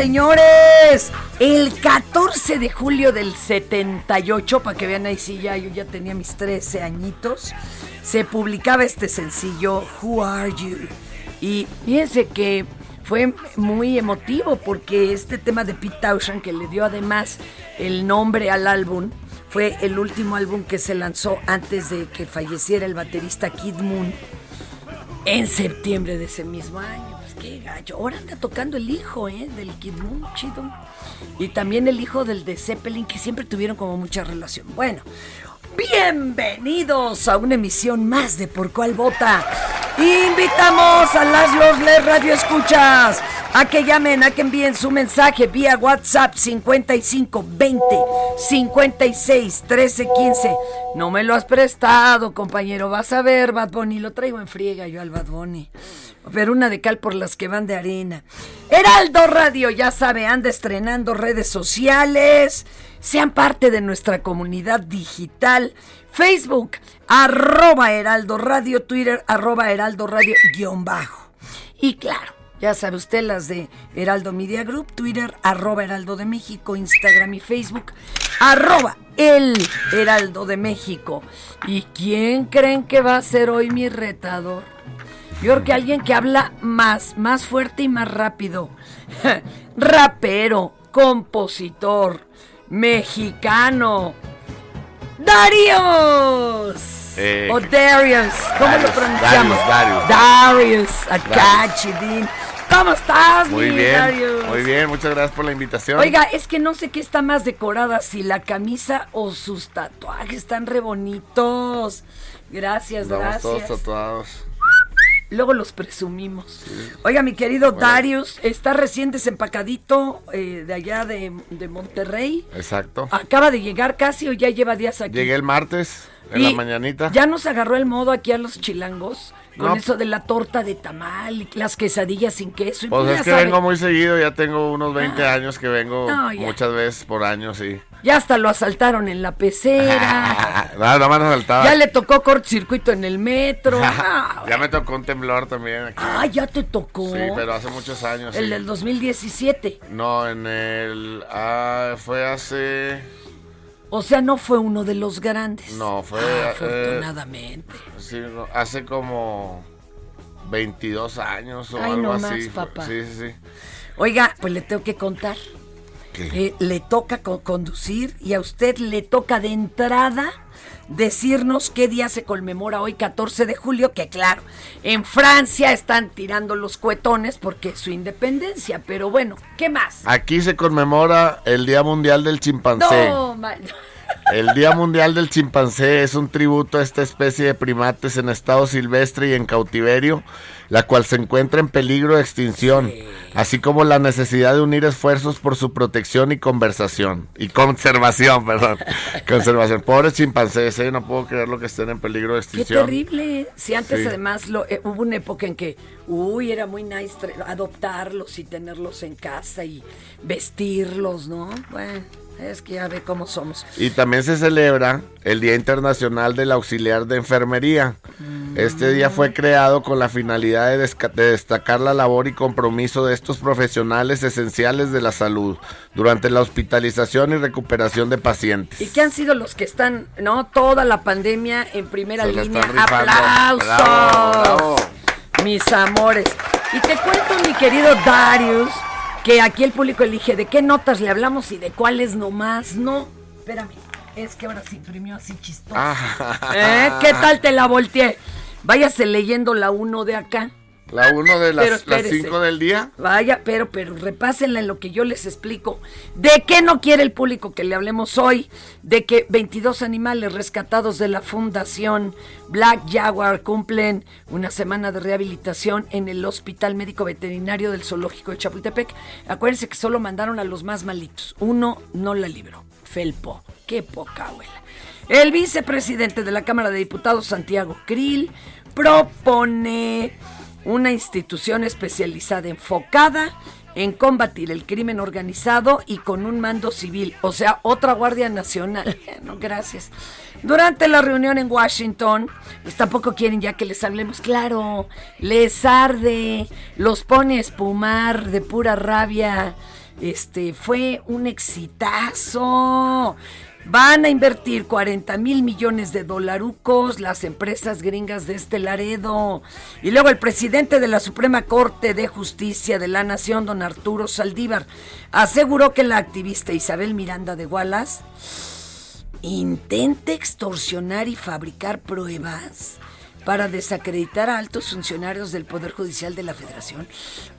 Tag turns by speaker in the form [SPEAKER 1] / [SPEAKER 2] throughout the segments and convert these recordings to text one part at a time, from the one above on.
[SPEAKER 1] Señores! El 14 de julio del 78, para que vean ahí sí, ya yo ya tenía mis 13 añitos, se publicaba este sencillo, Who Are You? Y fíjense que fue muy emotivo porque este tema de Pete Townshend, que le dio además el nombre al álbum, fue el último álbum que se lanzó antes de que falleciera el baterista Kid Moon en septiembre de ese mismo año. Qué gallo. Ahora anda tocando el hijo, ¿eh? Del Kid Moon, chido. Y también el hijo del de Zeppelin, que siempre tuvieron como mucha relación. Bueno, bienvenidos a una emisión más de Por Cuál Vota. Invitamos a las los radio escuchas a que llamen, a que envíen su mensaje vía WhatsApp 55 20 56 13 15. No me lo has prestado, compañero. Vas a ver, Bad Bunny. Lo traigo en friega yo al Bad Bunny. Pero una de cal por las que van de arena. Heraldo Radio, ya sabe, anda estrenando redes sociales. Sean parte de nuestra comunidad digital. Facebook, arroba Heraldo Radio, Twitter, arroba Heraldo Radio, guion bajo. Y claro, ya sabe usted las de Heraldo Media Group, Twitter, arroba Heraldo de México, Instagram y Facebook, arroba el Heraldo de México. ¿Y quién creen que va a ser hoy mi retador? Yo creo que alguien que habla más, más fuerte y más rápido. Rapero, compositor, mexicano. ¡Darius!
[SPEAKER 2] Eh,
[SPEAKER 1] o Darius, ¿cómo
[SPEAKER 2] Darius,
[SPEAKER 1] lo pronunciamos?
[SPEAKER 2] Darius,
[SPEAKER 1] Darius, chidín. ¿Cómo estás,
[SPEAKER 2] Muy
[SPEAKER 1] mi
[SPEAKER 2] bien,
[SPEAKER 1] Darius?
[SPEAKER 2] muy bien, muchas gracias por la invitación.
[SPEAKER 1] Oiga, es que no sé qué está más decorada, si la camisa o sus tatuajes están re bonitos. Gracias,
[SPEAKER 2] todos
[SPEAKER 1] gracias.
[SPEAKER 2] tatuados.
[SPEAKER 1] Luego los presumimos. Oiga, mi querido Darius, está recién desempacadito eh, de allá de, de Monterrey.
[SPEAKER 2] Exacto.
[SPEAKER 1] Acaba de llegar casi o ya lleva días aquí.
[SPEAKER 2] Llegué el martes, en
[SPEAKER 1] Y
[SPEAKER 2] la mañanita.
[SPEAKER 1] Ya nos agarró el modo aquí a los chilangos con
[SPEAKER 2] No.
[SPEAKER 1] eso de la torta de tamal y las quesadillas sin queso.
[SPEAKER 2] Pues es que
[SPEAKER 1] sabe,
[SPEAKER 2] vengo muy seguido, ya tengo unos 20 años que vengo
[SPEAKER 1] No,
[SPEAKER 2] muchas veces por año, sí.
[SPEAKER 1] Ya hasta lo asaltaron en la pecera.
[SPEAKER 2] Nada, más nos faltaba.
[SPEAKER 1] ya le tocó cortocircuito en el metro. Ah,
[SPEAKER 2] ya me tocó un temblor también aquí.
[SPEAKER 1] ah, ya te tocó.
[SPEAKER 2] Sí, pero hace muchos años.
[SPEAKER 1] El
[SPEAKER 2] sí.
[SPEAKER 1] del 2017.
[SPEAKER 2] No, en el... Ah, fue hace...
[SPEAKER 1] O sea, no fue uno de los grandes.
[SPEAKER 2] No, fue...
[SPEAKER 1] Ah,
[SPEAKER 2] eh,
[SPEAKER 1] afortunadamente.
[SPEAKER 2] sí, no, hace como 22 años o
[SPEAKER 1] Ay,
[SPEAKER 2] algo
[SPEAKER 1] no
[SPEAKER 2] así.
[SPEAKER 1] más, papá.
[SPEAKER 2] Sí, sí, sí.
[SPEAKER 1] Oiga, pues le tengo que contar. Eh, le toca co- conducir y a usted le toca de entrada decirnos qué día se conmemora hoy, 14 de julio, que claro, en Francia están tirando los cuetones porque es su independencia, pero bueno, ¿qué más?
[SPEAKER 2] Aquí se conmemora el Día Mundial del Chimpancé.
[SPEAKER 1] No,
[SPEAKER 2] El Día Mundial del Chimpancé es un tributo a esta especie de primates en estado silvestre y en cautiverio, la cual se encuentra en peligro de extinción, así como la necesidad de unir esfuerzos por su protección y conversación. Y conservación, perdón. conservación. Pobres chimpancés, ¿eh? no puedo creer lo que estén en peligro de
[SPEAKER 1] Qué
[SPEAKER 2] extinción.
[SPEAKER 1] terrible. Si antes
[SPEAKER 2] Sí.
[SPEAKER 1] además lo, eh, hubo una época en que, uy, era muy nice adoptarlos y tenerlos en casa y vestirlos, ¿no? Bueno, es que ya ve cómo somos.
[SPEAKER 2] Y también se celebra el Día Internacional del Auxiliar de Enfermería. Este día fue creado con la finalidad de, destacar la labor y compromiso de estos profesionales esenciales de la salud durante la hospitalización y recuperación de pacientes.
[SPEAKER 1] ¿Y qué han sido los que están, no? Toda la pandemia en primera
[SPEAKER 2] Se
[SPEAKER 1] línea. ¡Aplausos!
[SPEAKER 2] Bravo, bravo.
[SPEAKER 1] Mis amores. Y te cuento, mi querido Darius, que aquí el público elige de qué notas le hablamos y de cuáles nomás. No, espérame. Es que ahora se imprimió así chistoso.
[SPEAKER 2] Ah.
[SPEAKER 1] ¿Eh? ¿Qué tal te la volteé? Váyase leyendo la uno de acá.
[SPEAKER 2] La 1 de las
[SPEAKER 1] espérese.
[SPEAKER 2] 5 del día.
[SPEAKER 1] Vaya, pero, pero repásenla en lo que yo les explico. ¿De qué no quiere el público que le hablemos hoy? De que 22 animales rescatados de la Fundación Black Jaguar cumplen una semana de rehabilitación en el Hospital Médico Veterinario del Zoológico de Chapultepec. Acuérdense que solo mandaron a los más malitos. Uno no la libró. Felpo. Qué poca abuela. El vicepresidente de la Cámara de Diputados, Santiago Krill, propone una institución especializada enfocada en combatir el crimen organizado y con un mando civil, o sea, otra Guardia Nacional. No, gracias. Durante la reunión en Washington, pues tampoco quieren ya que les hablemos, claro, les arde, los pone a espumar de pura rabia. Este fue un exitazo. Van a invertir 40 mil millones de dolarucos las empresas gringas de este Laredo. Y luego el presidente de la Suprema Corte de Justicia de la Nación, don Arturo Saldívar, aseguró que la activista Isabel Miranda de Wallace intenta extorsionar y fabricar pruebas para desacreditar a altos funcionarios del Poder Judicial de la Federación.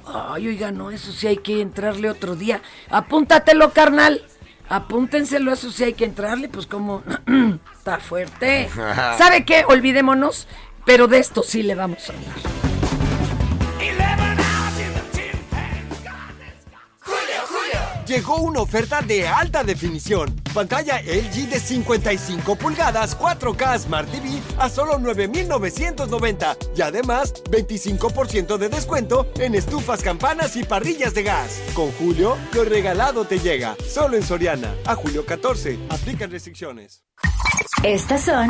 [SPEAKER 1] Ay, oiga, no, eso sí hay que entrarle otro día. Apúntatelo, carnal. Apúntenselo, eso sí hay que entrarle, pues como está fuerte. ¿Sabe qué? Olvidémonos, pero de esto sí le vamos a hablar.
[SPEAKER 3] Llegó una oferta de alta definición. Pantalla LG de 55 pulgadas 4K Smart TV a solo 9,990. Y además, 25% de descuento en estufas, campanas y parrillas de gas. Con Julio, lo regalado te llega. Solo en Soriana. A julio 14. Aplican restricciones.
[SPEAKER 4] Estas son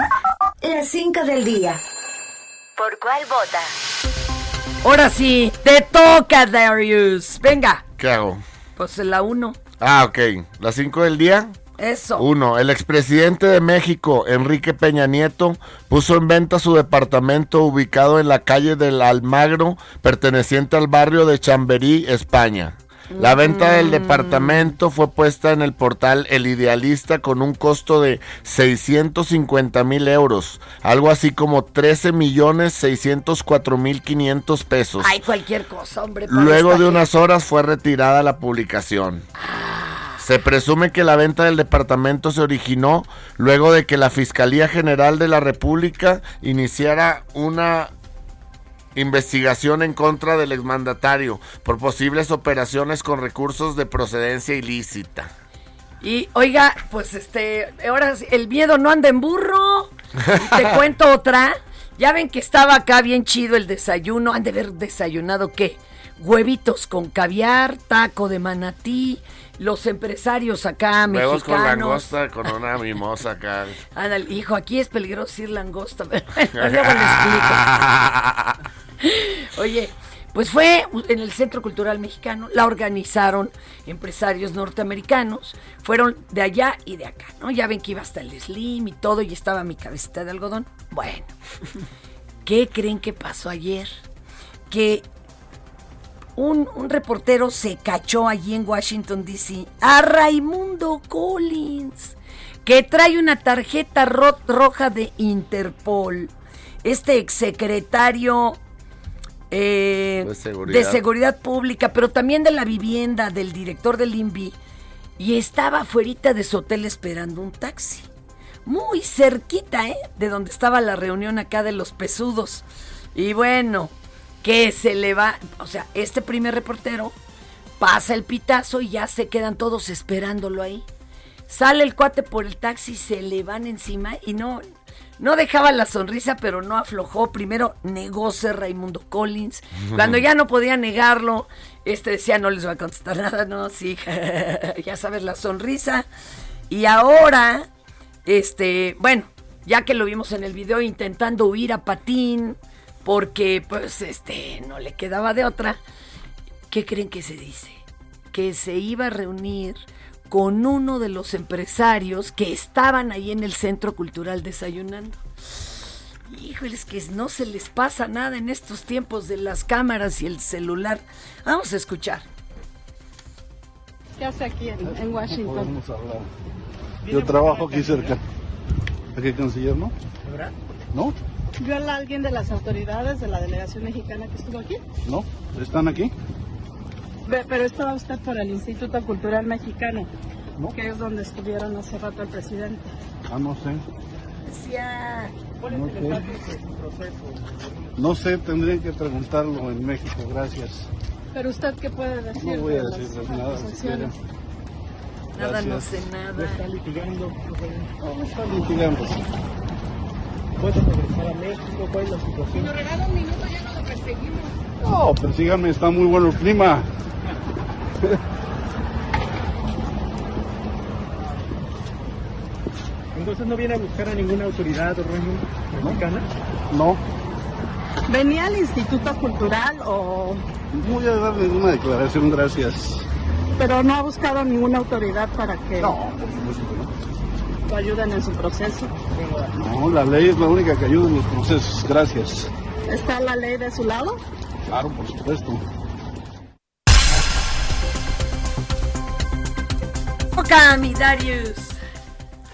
[SPEAKER 4] las 5 del día. ¿Por cuál vota?
[SPEAKER 1] Ahora sí, te toca, Darius. Venga,
[SPEAKER 2] ¿Qué hago?
[SPEAKER 1] Pues la uno.
[SPEAKER 2] Ah, ok. Las 5 del día.
[SPEAKER 1] Eso.
[SPEAKER 2] Uno, el expresidente de México, Enrique Peña Nieto, puso en venta su departamento ubicado en la calle del Almagro, perteneciente al barrio de Chamberí, España. La venta del departamento fue puesta en el portal El Idealista con un costo de 650 mil euros, algo así como 13 millones 604 mil 500 pesos.
[SPEAKER 1] Ay, cualquier cosa, hombre.
[SPEAKER 2] Luego de unas horas fue retirada la publicación. Se presume que la venta del departamento se originó luego de que la Fiscalía General de la República iniciara una investigación en contra del exmandatario por posibles operaciones con recursos de procedencia ilícita.
[SPEAKER 1] Y oiga, pues este, ahora el miedo no anda en burro. Te cuento otra. Ya ven que estaba acá bien chido el desayuno. Han de haber desayunado qué? Huevitos con caviar, taco de manatí, los empresarios acá
[SPEAKER 2] Huevos con langosta con una mimosa acá.
[SPEAKER 1] Ándale, hijo, aquí es peligroso decir langosta, pero luego le explico. Oye, pues fue en el Centro Cultural Mexicano, la organizaron empresarios norteamericanos, fueron de allá y de acá, ¿no? Ya ven que iba hasta el Slim y todo y estaba mi cabecita de algodón. Bueno, ¿qué creen que pasó ayer? Que un, un reportero se cachó allí en Washington, D.C. a Raimundo Collins, que trae una tarjeta ro- roja de Interpol. Este exsecretario eh,
[SPEAKER 2] De seguridad.
[SPEAKER 1] de seguridad pública, pero también de la vivienda del director del INVI, y estaba afuera de su hotel esperando un taxi. Muy cerquita, ¿eh? De donde estaba la reunión acá de los pesudos. Y bueno, que se le va, o sea, este primer reportero pasa el pitazo y ya se quedan todos esperándolo ahí. Sale el cuate por el taxi, se le van encima y no, no dejaba la sonrisa, pero no aflojó. Primero negó ser Raimundo Collins. Cuando ya no podía negarlo, este decía, no les va a contestar nada, no, sí, ya sabes, la sonrisa. Y ahora, este, bueno, ya que lo vimos en el video intentando huir a patín, porque pues este, no le quedaba de otra. ¿Qué creen que se dice? Que se iba a reunir con uno de los empresarios que estaban ahí en el Centro Cultural desayunando. Híjoles, que no se les pasa nada en estos tiempos de las cámaras y el celular. Vamos a escuchar.
[SPEAKER 5] ¿Qué hace aquí en, en Washington?
[SPEAKER 6] Podemos hablar. Yo trabajo aquí cerca. Aquí canciller, ¿no? ¿No?
[SPEAKER 5] ¿Vio a alguien de las autoridades de la delegación mexicana que estuvo aquí?
[SPEAKER 6] ¿No? ¿Están aquí?
[SPEAKER 5] Ve- Pero estaba usted por el Instituto Cultural Mexicano,
[SPEAKER 6] No.
[SPEAKER 5] que es donde estuvieron hace rato el presidente.
[SPEAKER 6] Ah, no sé.
[SPEAKER 1] Decía,
[SPEAKER 6] No sé. No sé, tendrían que preguntarlo en México, gracias.
[SPEAKER 5] Pero usted qué puede decir
[SPEAKER 6] No voy a
[SPEAKER 5] de las
[SPEAKER 6] decirles nada
[SPEAKER 1] nada, no sé nada.
[SPEAKER 6] litigando? No, no está litigando.
[SPEAKER 7] ¿Puede regresar a México? ¿Cuál es la situación?
[SPEAKER 5] Nos regala un minuto, ya no lo perseguimos.
[SPEAKER 6] No, persíganme, está muy bueno el clima.
[SPEAKER 7] Entonces no viene a buscar a ninguna autoridad o mexicana.
[SPEAKER 6] No,
[SPEAKER 5] ¿Venía al Instituto Cultural o...?
[SPEAKER 6] no voy a dar ninguna declaración, gracias.
[SPEAKER 5] Pero no ha buscado ninguna autoridad para que
[SPEAKER 6] No, por supuesto
[SPEAKER 5] lo ayuden en su proceso?
[SPEAKER 6] No, la ley es la única que ayuda en los procesos, gracias.
[SPEAKER 5] ¿Está la ley de su lado?
[SPEAKER 6] Claro, por supuesto.
[SPEAKER 1] Toca, mi Darius.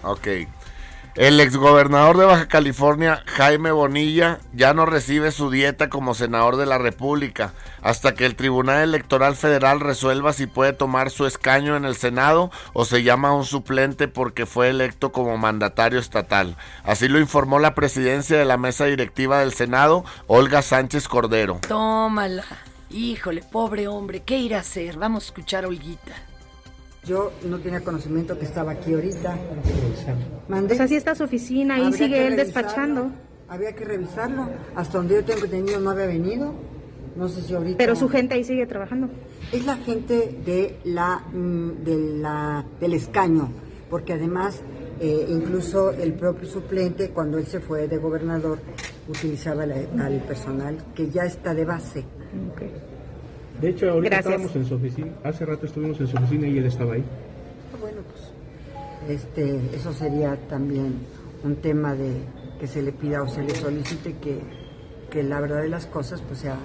[SPEAKER 2] Ok. El exgobernador de Baja California, Jaime Bonilla, ya no recibe su dieta como senador de la República hasta que el Tribunal Electoral Federal resuelva si puede tomar su escaño en el Senado o se llama a un suplente porque fue electo como mandatario estatal. Así lo informó la presidencia de la mesa directiva del Senado, Olga Sánchez Cordero.
[SPEAKER 1] Tómala. Híjole, pobre hombre, ¿qué irá a hacer? Vamos a escuchar a Olguita.
[SPEAKER 8] Yo no tenía conocimiento que estaba aquí ahorita.
[SPEAKER 9] O sea, sí está su oficina, ahí
[SPEAKER 8] Habría
[SPEAKER 9] sigue él despachando.
[SPEAKER 8] Había que revisarlo. Hasta donde yo tengo entendido no había venido. No sé si ahorita.
[SPEAKER 9] Pero su gente ahí sigue trabajando.
[SPEAKER 8] Es la gente de la, mm, de la, del escaño, porque además eh, incluso el propio suplente, cuando él se fue de gobernador, utilizaba la- al personal que ya está de base.
[SPEAKER 7] De hecho, ahorita
[SPEAKER 8] Gracias.
[SPEAKER 7] estábamos en su oficina. Hace rato estuvimos en su oficina y él estaba ahí.
[SPEAKER 8] Bueno, pues este, eso sería también un tema de que se le pida o se le solicite que, que la verdad de las cosas pues sea,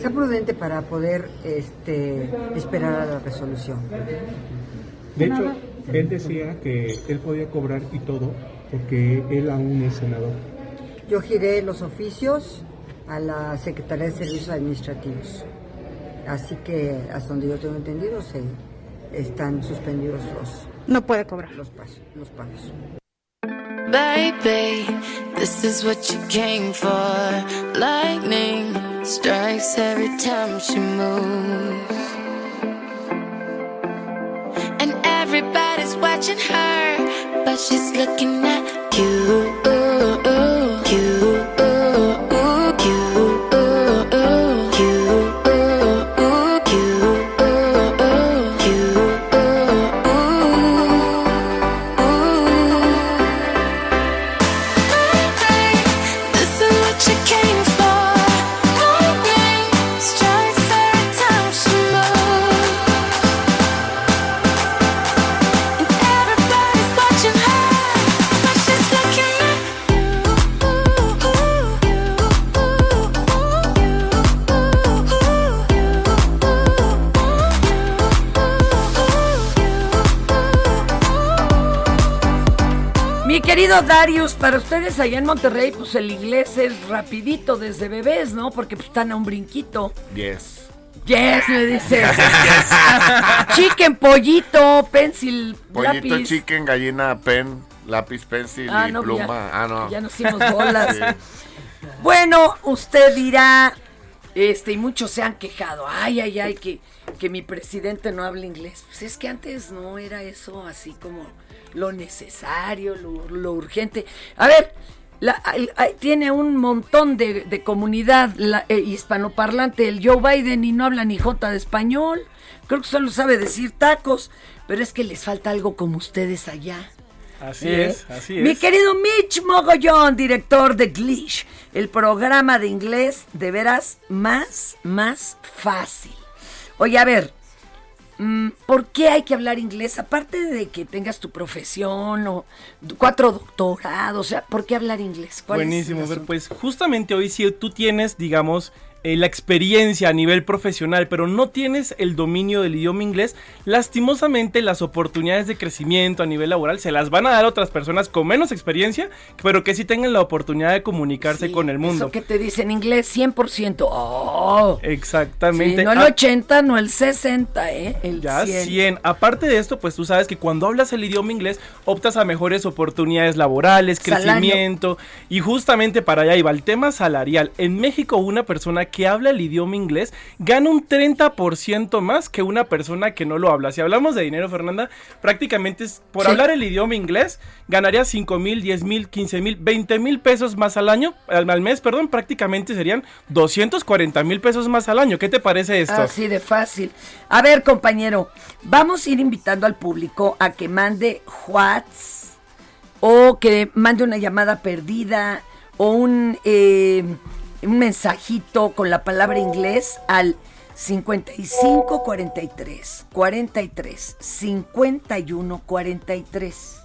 [SPEAKER 8] sea prudente para poder este, esperar a la resolución.
[SPEAKER 7] De hecho, él decía que él podía cobrar y todo porque él aún es senador.
[SPEAKER 8] Yo giré los oficios a la Secretaría de Servicios Administrativos. Así que hasta donde yo tengo entendido se están suspendidos los
[SPEAKER 9] No puede cobrar.
[SPEAKER 8] los, pas- los pagos.
[SPEAKER 10] baby. This is what you came for. Lightning strikes every time she moves. And everybody's watching her, but she's looking at. You.
[SPEAKER 1] Querido Darius, para ustedes allá en Monterrey, pues el inglés es rapidito desde bebés, ¿no? Porque pues, están a un brinquito.
[SPEAKER 2] Yes.
[SPEAKER 1] Yes, me dices. Chicken, pollito, pencil,
[SPEAKER 2] Pollito,
[SPEAKER 1] lápiz.
[SPEAKER 2] chicken, gallina, pen, lápiz, pencil
[SPEAKER 1] Ah,
[SPEAKER 2] y
[SPEAKER 1] no,
[SPEAKER 2] pluma.
[SPEAKER 1] ya-
[SPEAKER 2] ah, no.
[SPEAKER 1] ya nos hicimos bolas.
[SPEAKER 2] Sí.
[SPEAKER 1] Bueno, usted dirá, este, y muchos se han quejado, ay, ay, ay, que, que mi presidente no habla inglés. Pues es que antes no era eso así como lo necesario, lo, lo urgente. A ver, la- tiene un montón de, de comunidad la- eh, hispanoparlante el Joe Biden y no habla ni jota de español. Creo que solo sabe decir tacos, pero es que les falta algo como ustedes allá.
[SPEAKER 11] Así
[SPEAKER 1] ¿Eh?
[SPEAKER 11] es, así
[SPEAKER 1] Mi
[SPEAKER 11] es.
[SPEAKER 1] querido Mitch Mogollón, director de Glitch, el programa de inglés de veras más, más fácil. Oye, a ver, mm, ¿por qué hay que hablar inglés? Aparte de que tengas tu profesión o cuatro doctorados, o sea, ¿por qué hablar inglés? ¿Cuál es el
[SPEAKER 11] Buenísimo, ver,
[SPEAKER 1] asunto?
[SPEAKER 11] pues justamente hoy si tú tienes, digamos, eh, la experiencia a nivel profesional, pero no tienes el dominio del idioma inglés, lastimosamente las oportunidades de crecimiento a nivel laboral se las van a dar otras personas con menos experiencia, pero que sí tengan la oportunidad de comunicarse con el mundo.
[SPEAKER 1] Eso que te dice en inglés 100%. ¡Oh!
[SPEAKER 11] Exactamente.
[SPEAKER 1] Sí, no el
[SPEAKER 11] Ah,
[SPEAKER 1] 80, no el 60, ¿eh? El
[SPEAKER 11] Ya
[SPEAKER 1] 100.
[SPEAKER 11] 100. Aparte de esto, pues tú sabes que cuando hablas el idioma inglés optas a mejores oportunidades laborales,
[SPEAKER 1] Salario.
[SPEAKER 11] crecimiento y justamente para allá iba el tema salarial. En México una persona que habla el idioma inglés gana un 30% más que una persona que no lo habla. Si hablamos de dinero, Fernanda, prácticamente es por
[SPEAKER 1] Sí.
[SPEAKER 11] hablar el idioma inglés ganaría 5 mil, 10 mil, 15 mil, 20 mil pesos más al año, al, al mes, perdón, prácticamente serían 240 mil pesos más al año. ¿Qué te parece esto?
[SPEAKER 1] Así de fácil. A ver, compañero, vamos a ir invitando al público a que mande whats o que mande una llamada perdida o un, eh, un mensajito con la palabra inglés al 55 43 43 51 43.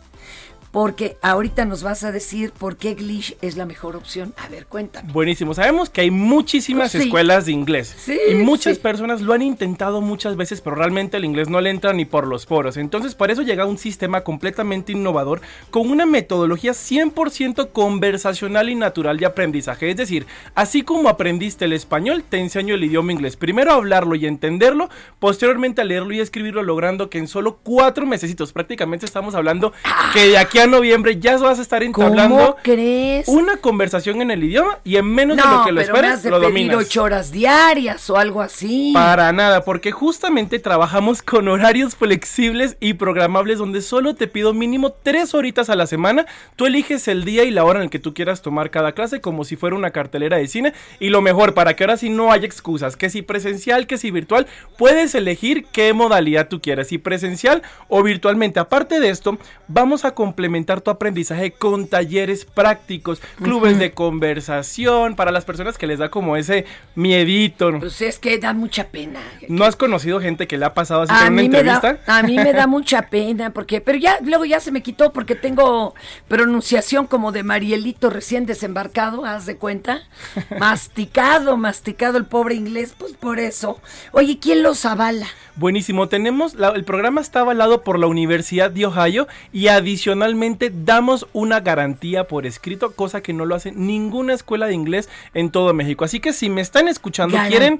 [SPEAKER 1] Porque ahorita nos vas a decir por qué Glitch es la mejor opción. A ver, cuéntame.
[SPEAKER 11] Buenísimo. Sabemos que hay muchísimas
[SPEAKER 1] sí.
[SPEAKER 11] escuelas de inglés.
[SPEAKER 1] Sí,
[SPEAKER 11] y muchas
[SPEAKER 1] sí.
[SPEAKER 11] personas lo han intentado muchas veces, pero realmente el inglés no le entra ni por los poros. Entonces, para eso llega un sistema completamente innovador con una metodología 100% conversacional y natural de aprendizaje. Es decir, así como aprendiste el español, te enseño el idioma inglés. Primero a hablarlo y entenderlo, posteriormente a leerlo y escribirlo, logrando que en solo cuatro mesecitos, prácticamente estamos hablando que de aquí a noviembre ya vas a estar entablando
[SPEAKER 1] ¿Cómo crees?
[SPEAKER 11] una conversación en el idioma y en menos de lo que lo
[SPEAKER 1] pero me
[SPEAKER 11] esperes
[SPEAKER 1] has de
[SPEAKER 11] lo
[SPEAKER 1] pedir
[SPEAKER 11] dominas.
[SPEAKER 1] ocho horas diarias o algo así.
[SPEAKER 11] Para nada, porque justamente trabajamos con horarios flexibles y programables donde solo te pido mínimo tres horitas a la semana. Tú eliges el día y la hora en el que tú quieras tomar cada clase como si fuera una cartelera de cine. Y lo mejor, para que ahora sí no haya excusas, que si presencial, que si virtual, puedes elegir qué modalidad tú quieras, si presencial o virtualmente. Aparte de esto, vamos a complementar tu aprendizaje con talleres prácticos, clubes de conversación, para las personas que les da como ese miedito.
[SPEAKER 1] Pues es que da mucha pena.
[SPEAKER 11] ¿No has conocido gente que le ha pasado así
[SPEAKER 1] A
[SPEAKER 11] en una entrevista?
[SPEAKER 1] da, a mí me da mucha pena, porque, pero ya, luego ya se me quitó porque tengo pronunciación como de Marielito recién desembarcado, haz de cuenta. Masticado, masticado el pobre inglés, pues por eso. Oye, ¿quién los avala?
[SPEAKER 11] Buenísimo, tenemos, la- el programa está avalado por la Universidad de Ohio y adicionalmente damos una garantía por escrito, cosa que no lo hace ninguna escuela de inglés en todo México. Así que si me están escuchando, quieren...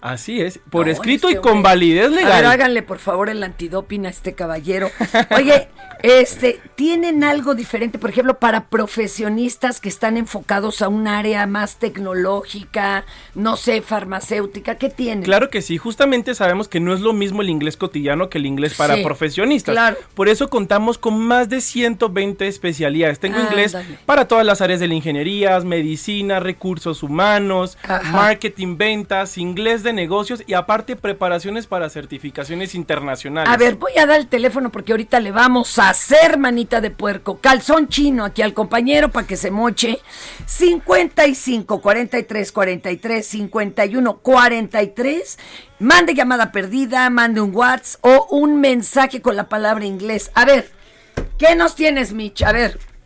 [SPEAKER 11] Así es, por
[SPEAKER 1] No,
[SPEAKER 11] escrito
[SPEAKER 1] este
[SPEAKER 11] y con
[SPEAKER 1] hombre-
[SPEAKER 11] validez
[SPEAKER 1] A ver,
[SPEAKER 11] legal.
[SPEAKER 1] háganle por favor el antidoping a este caballero. Oye, este, ¿tienen algo diferente, por ejemplo, para profesionistas que están enfocados a un área más tecnológica, no sé, farmacéutica? ¿Qué tienen?
[SPEAKER 11] Claro que sí, justamente sabemos que no es lo mismo el inglés cotidiano que el inglés para
[SPEAKER 1] Sí,
[SPEAKER 11] profesionistas.
[SPEAKER 1] claro.
[SPEAKER 11] Por eso contamos con más de 120 especialidades. Tengo inglés
[SPEAKER 1] Ándale.
[SPEAKER 11] para todas las áreas de la ingeniería, medicina, recursos humanos,
[SPEAKER 1] Ajá.
[SPEAKER 11] marketing, ventas, inglés de negocios y aparte preparaciones para certificaciones internacionales.
[SPEAKER 1] A ver, voy a dar el teléfono porque ahorita le vamos a hacer manita de puerco. Calzón chino aquí al compañero para que se moche. 55 43 43 51 43. Mande llamada perdida, mande un WhatsApp o un mensaje con la palabra inglés. A ver, ¿qué nos tienes, Mitch? A.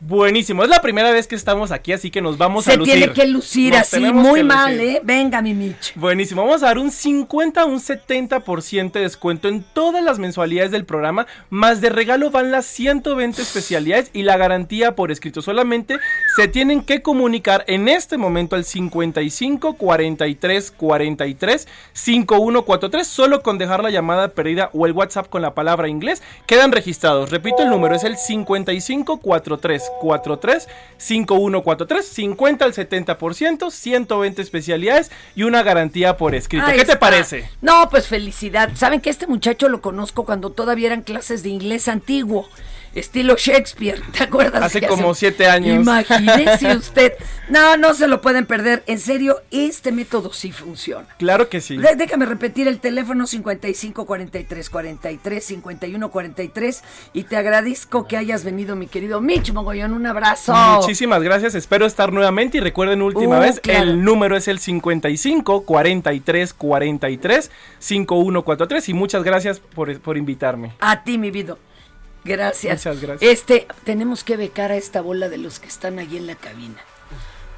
[SPEAKER 11] Buenísimo, es la primera vez que estamos aquí, así que nos vamos a
[SPEAKER 1] Se
[SPEAKER 11] lucir.
[SPEAKER 1] tiene que lucir
[SPEAKER 11] Nos
[SPEAKER 1] así, muy mal,
[SPEAKER 11] lucir.
[SPEAKER 1] ¿eh? Venga, mi Mitch.
[SPEAKER 11] Buenísimo, vamos a dar un 50 un 70% de descuento en todas las mensualidades del programa, más de regalo van las 120 especialidades y la garantía por escrito. Solamente se tienen que comunicar en este momento al 55 43 43 5143 solo con dejar la llamada perdida o el WhatsApp con la palabra inglés quedan registrados. Repito el número es el 55 43 43 5143 50 al 70%, 120 especialidades y una garantía por escrito.
[SPEAKER 1] Ahí
[SPEAKER 11] ¿Qué te parece?
[SPEAKER 1] No, pues felicidad. Saben que este muchacho lo conozco cuando todavía eran clases de inglés antiguo. Estilo Shakespeare, ¿te acuerdas?
[SPEAKER 11] Hace como siete años.
[SPEAKER 1] Imagínese usted. No, no se lo pueden perder. En serio, este método sí funciona.
[SPEAKER 11] Claro que sí.
[SPEAKER 1] De- déjame repetir el teléfono 55 43 43 51 43 y te agradezco que hayas venido, mi querido Mitch Mogollón. Un abrazo.
[SPEAKER 11] Muchísimas gracias, espero estar nuevamente y recuerden última
[SPEAKER 1] Uh,
[SPEAKER 11] vez,
[SPEAKER 1] claro.
[SPEAKER 11] el número es el 55 43 43 5143 y muchas gracias por, por invitarme.
[SPEAKER 1] A ti, mi vida. Gracias.
[SPEAKER 11] Muchas gracias.
[SPEAKER 1] Este, tenemos que becar a esta bola de los que están ahí en la cabina.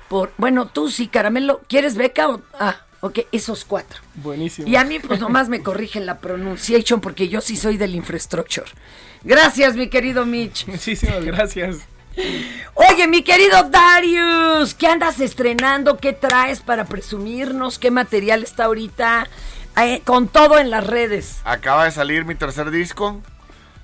[SPEAKER 1] Por, bueno, tú sí, Caramelo, ¿quieres beca o ah, ok, esos cuatro.
[SPEAKER 11] Buenísimo.
[SPEAKER 1] Y a mí pues nomás me corrigen la pronunciation porque yo sí soy del infrastructure. Gracias, mi querido Mitch.
[SPEAKER 11] Muchísimas gracias.
[SPEAKER 1] Oye, mi querido Darius, ¿qué andas estrenando? ¿Qué traes para presumirnos? ¿Qué material está ahorita eh, con todo en las redes?
[SPEAKER 2] Acaba de salir mi tercer disco.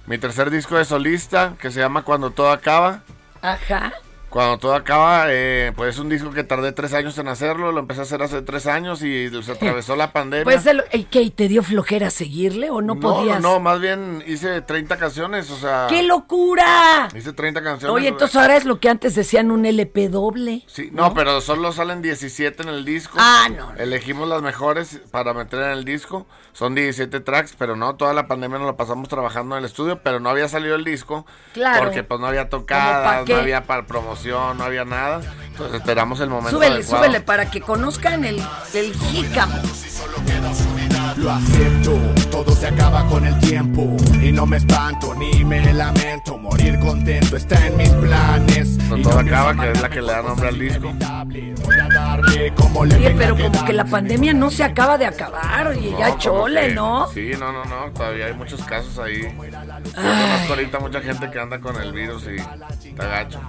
[SPEAKER 2] Mi tercer disco de solista que se llama Cuando todo acaba.
[SPEAKER 1] Ajá.
[SPEAKER 2] Cuando todo acaba, eh, pues es un disco que tardé tres años en hacerlo. Lo empecé a hacer hace tres años y se atravesó la pandemia.
[SPEAKER 1] Pues, el, ¿y qué? ¿Y ¿Te dio flojera seguirle o no,
[SPEAKER 2] no,
[SPEAKER 1] podías?
[SPEAKER 2] no, más bien hice 30 canciones, o sea.
[SPEAKER 1] ¡Qué locura!
[SPEAKER 2] Hice 30 canciones.
[SPEAKER 1] Oye, entonces ahora es lo que antes decían un LP doble.
[SPEAKER 2] Sí, no, pero solo salen 17 en el disco.
[SPEAKER 1] Ah, no, no.
[SPEAKER 2] Elegimos las mejores para meter en el disco. Son 17 tracks, pero no, toda la pandemia nos la pasamos trabajando en el estudio, pero no había salido el disco.
[SPEAKER 1] Claro.
[SPEAKER 2] Porque pues no había
[SPEAKER 1] ¿Cómo
[SPEAKER 2] tocadas, no había para promoción, no había nada. Entonces esperamos el momento
[SPEAKER 1] Súbele,
[SPEAKER 2] adecuado.
[SPEAKER 1] súbele para que conozcan el, el jícamo.
[SPEAKER 12] Lo acepto, todo se acaba con el tiempo Y no me espanto ni me lamento Morir contento está en mis planes Y
[SPEAKER 2] todo
[SPEAKER 12] no
[SPEAKER 2] acaba, que es la que le da nombre al disco.
[SPEAKER 1] Oye, pero como que la pandemia no se acaba de acabar, oye,
[SPEAKER 2] No,
[SPEAKER 1] ya chole,
[SPEAKER 2] que-
[SPEAKER 1] ¿no?
[SPEAKER 2] Sí, no, no, no, todavía hay muchos casos ahí. Yo conozco ahorita mucha gente que anda con el virus y está gacho.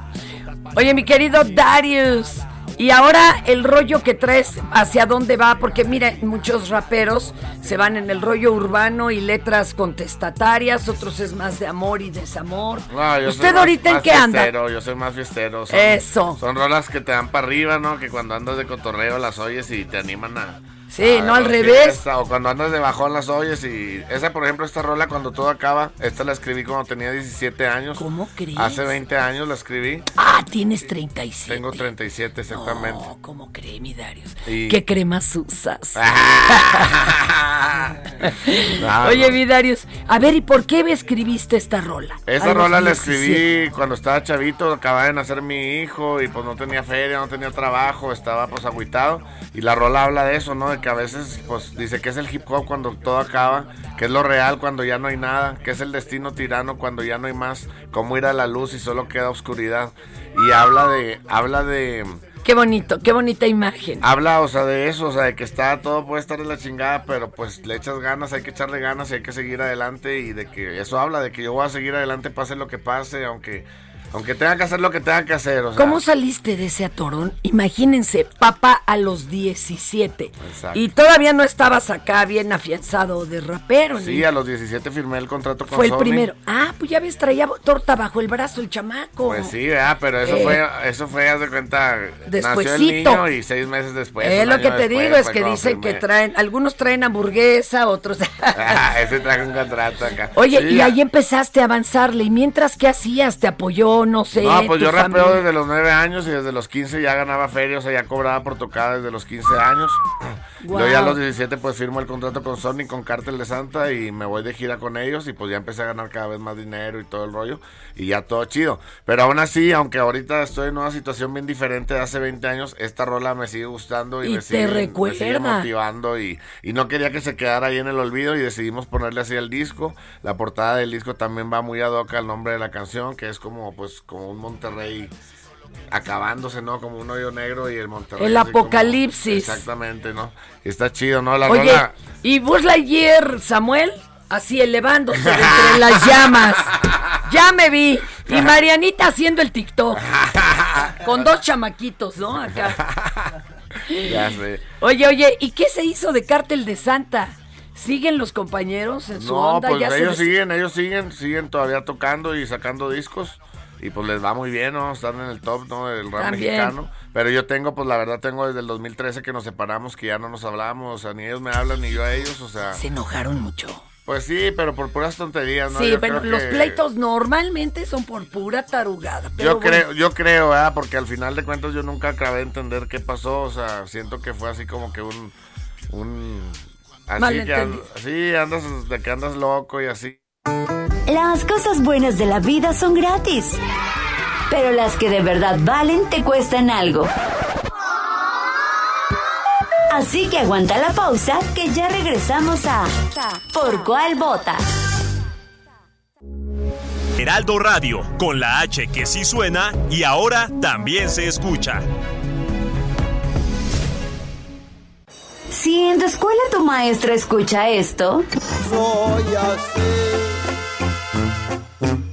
[SPEAKER 1] Oye, mi querido Darius, y ahora el rollo que traes, ¿hacia dónde va? Porque mira, muchos raperos se van en el rollo urbano y letras contestatarias, otros es más de amor y desamor.
[SPEAKER 2] No, yo soy
[SPEAKER 1] ¿Usted
[SPEAKER 2] más-
[SPEAKER 1] ahorita en qué anda?
[SPEAKER 2] Yo soy más fiestero. Son,
[SPEAKER 1] Eso.
[SPEAKER 2] Son rolas que te dan para arriba, ¿no? Que cuando andas de cotorreo las oyes y te animan a...
[SPEAKER 1] Sí,
[SPEAKER 2] a
[SPEAKER 1] no al revés.
[SPEAKER 2] O cuando andas de bajón las oyes y... Esa, por ejemplo, esta rola cuando todo acaba, esta la escribí cuando tenía 17 años.
[SPEAKER 1] ¿Cómo crees?
[SPEAKER 2] Hace 20 años la escribí.
[SPEAKER 1] Ah, tienes 37.
[SPEAKER 2] Tengo 37 exactamente.
[SPEAKER 1] No, ¿cómo cree mi Darius?
[SPEAKER 2] Y-
[SPEAKER 1] ¿Qué cremas usas?
[SPEAKER 2] No,
[SPEAKER 1] Oye, mi Darius, a ver, ¿y por qué escribiste esta rola?
[SPEAKER 2] Esa rola la
[SPEAKER 1] 17.
[SPEAKER 2] escribí cuando estaba chavito, acababa de nacer mi hijo y pues no tenía feria, no tenía trabajo, estaba pues agüitado. Y la rola habla de eso, ¿no? De que a veces pues dice que es el hip hop cuando todo acaba, que es lo real cuando ya no hay nada, que es el destino tirano cuando ya no hay más, cómo ir a la luz y solo queda oscuridad. Y habla de, habla de,
[SPEAKER 1] Qué bonito, qué bonita imagen.
[SPEAKER 2] Habla, o sea, de eso, o sea, de que está todo puede estar en la chingada, pero pues le echas ganas, hay que echarle ganas y hay que seguir adelante y de que eso habla de que yo voy a seguir adelante pase lo que pase, aunque aunque tenga que hacer lo que tenga que hacer, o sea.
[SPEAKER 1] ¿Cómo saliste de ese atorón? Imagínense, papá a los 17.
[SPEAKER 2] Exacto.
[SPEAKER 1] Y todavía no estabas acá bien afianzado de rapero.
[SPEAKER 2] Sí,
[SPEAKER 1] ni-
[SPEAKER 2] a los 17 firmé el contrato con
[SPEAKER 1] Fue el
[SPEAKER 2] Sony.
[SPEAKER 1] primero. Ah, pues ya ves, traía torta bajo el brazo el chamaco.
[SPEAKER 2] Pues sí, ¿verdad? pero eso
[SPEAKER 1] Eh,
[SPEAKER 2] fue, eso fue, haz de cuenta, nació el niño y seis meses después.
[SPEAKER 1] es
[SPEAKER 2] un
[SPEAKER 1] lo que te
[SPEAKER 2] después
[SPEAKER 1] digo, es que dicen que traen, algunos traen hamburguesa, otros...
[SPEAKER 2] Ah, ese traje un contrato acá.
[SPEAKER 1] Oye,
[SPEAKER 2] Sí,
[SPEAKER 1] y ahí empezaste a avanzarle, y mientras, ¿qué hacías? ¿Te apoyó, no sé,
[SPEAKER 2] No, pues yo rapeo
[SPEAKER 1] familia?
[SPEAKER 2] desde los 9 años y desde los 15 ya ganaba feria, o sea, ya cobraba por tocada desde los 15 años. Luego ya a los 17 pues firmo el contrato con Sony, con Cártel de Santa y me voy de gira con ellos y pues ya empecé a ganar cada vez más dinero y todo el rollo y ya todo chido. Pero aún así, aunque ahorita estoy en una situación bien diferente de hace 20 años, esta rola me sigue gustando y,
[SPEAKER 1] Y
[SPEAKER 2] me, sigue, me sigue motivando y, y no quería que se quedara ahí en el olvido y decidimos ponerle así al disco. La portada del disco también va muy ad hoc al nombre de la canción, que es como pues como un Monterrey acabándose, ¿no? Como un hoyo negro y el Monterrey.
[SPEAKER 1] El
[SPEAKER 2] como-
[SPEAKER 1] apocalipsis.
[SPEAKER 2] exactamente, ¿no? Está chido, ¿no? La
[SPEAKER 1] Oye,
[SPEAKER 2] rola.
[SPEAKER 1] y Buzz Lightyear, Samuel, así elevándose de entre las llamas. Ya me vi. Y Marianita haciendo el TikTok. Con dos chamaquitos, ¿no? Acá.
[SPEAKER 2] Ya sé.
[SPEAKER 1] Oye, oye, ¿y qué se hizo de Cártel de Santa? ¿Siguen los compañeros en su
[SPEAKER 2] No,
[SPEAKER 1] onda?
[SPEAKER 2] pues
[SPEAKER 1] ya se
[SPEAKER 2] ellos siguen, ellos siguen, siguen todavía tocando y sacando discos. Y pues les va muy bien, ¿no? Están en el top, ¿no? Del rap
[SPEAKER 1] También.
[SPEAKER 2] mexicano. Pero yo tengo, pues la verdad, tengo desde el 2013 que nos separamos, que ya no nos hablamos. O sea, ni ellos me hablan, ni yo a ellos, o sea.
[SPEAKER 1] Se enojaron mucho.
[SPEAKER 2] Pues sí, pero por puras tonterías, ¿no?
[SPEAKER 1] sí,
[SPEAKER 2] Yo
[SPEAKER 1] pero
[SPEAKER 2] creo
[SPEAKER 1] los
[SPEAKER 2] que-
[SPEAKER 1] pleitos normalmente son por pura tarugada. pero
[SPEAKER 2] Yo
[SPEAKER 1] bueno.
[SPEAKER 2] creo, yo creo, ¿verdad? Porque al final de cuentas yo nunca acabé de entender qué pasó. O sea, siento que fue así como que un. un así que and- sí, andas de que andas loco y así.
[SPEAKER 4] Las cosas buenas de la vida son gratis. Pero las que de verdad valen te cuestan algo. Así que aguanta la pausa que ya regresamos a ¿Por cuál vota?
[SPEAKER 13] Heraldo Radio, con la H que sí suena y ahora también se escucha.
[SPEAKER 4] Si en tu escuela tu maestra escucha esto,
[SPEAKER 14] Soy así.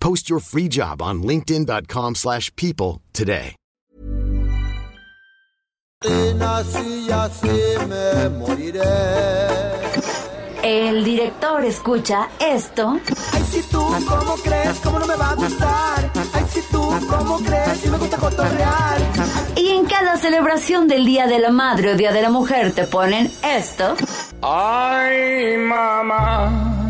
[SPEAKER 15] Post your free job on linkedin.com/people slash people today.
[SPEAKER 14] Y nací y así me moriré.
[SPEAKER 4] el director escucha esto
[SPEAKER 14] Ay, si tú, ¿cómo crees? ¿Cómo no me va a gustar? Ay, si tú, ¿cómo crees? Si me gusta cotorrear.
[SPEAKER 4] y en cada celebración del Día de la Madre o Día de la Mujer te ponen esto.
[SPEAKER 14] Ay, mamá.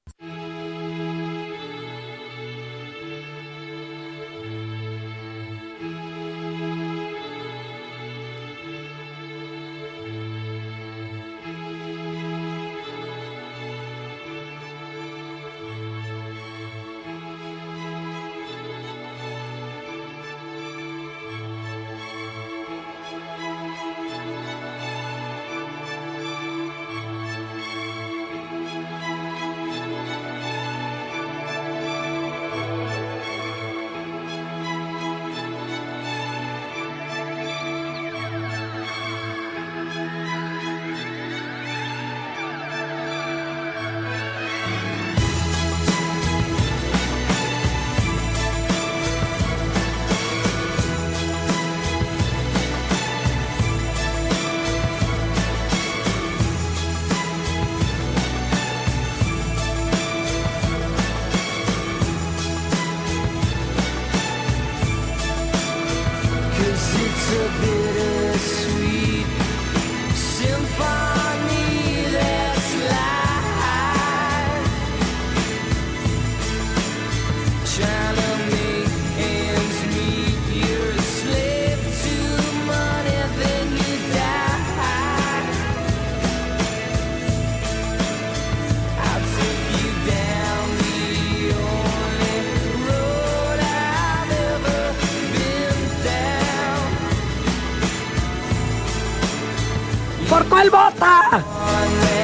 [SPEAKER 14] el bota!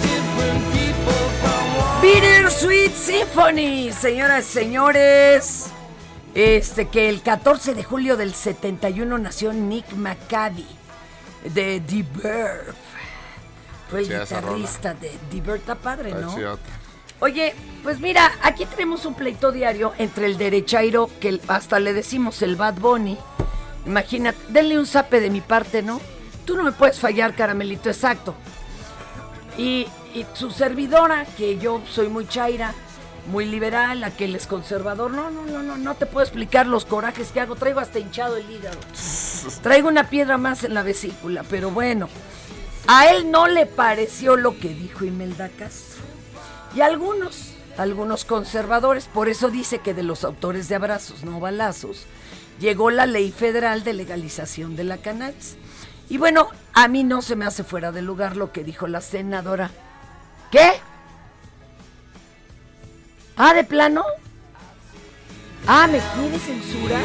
[SPEAKER 14] Different people from one.
[SPEAKER 1] Bitter Sweet Symphony, señoras y señores. Este que el 14 de julio del 71 nació Nick McCavie de The. Fue el
[SPEAKER 2] Sí,
[SPEAKER 1] guitarrista de The está padre, ¿no? Oye, pues mira, aquí tenemos un pleito diario entre el derechairo, que hasta le decimos el Bad Bunny. Imagínate, denle un zape de mi parte, ¿no? Tú no me puedes fallar, caramelito, exacto. Y, y su servidora, que yo soy muy chaira, muy liberal, aquel es conservador. No, no, no, no, no te puedo explicar los corajes que hago. Traigo hasta hinchado el hígado. Traigo una piedra más en la vesícula, pero bueno. A él no le pareció lo que dijo Imelda Castro. Y algunos, algunos conservadores, por eso dice que de los autores de abrazos, no balazos, llegó la ley federal de legalización de la cannabis. Y bueno, a mí no se me hace fuera de lugar lo que dijo la senadora. ¿Qué? Ah, de plano. Ah, ¿me quiere censurar?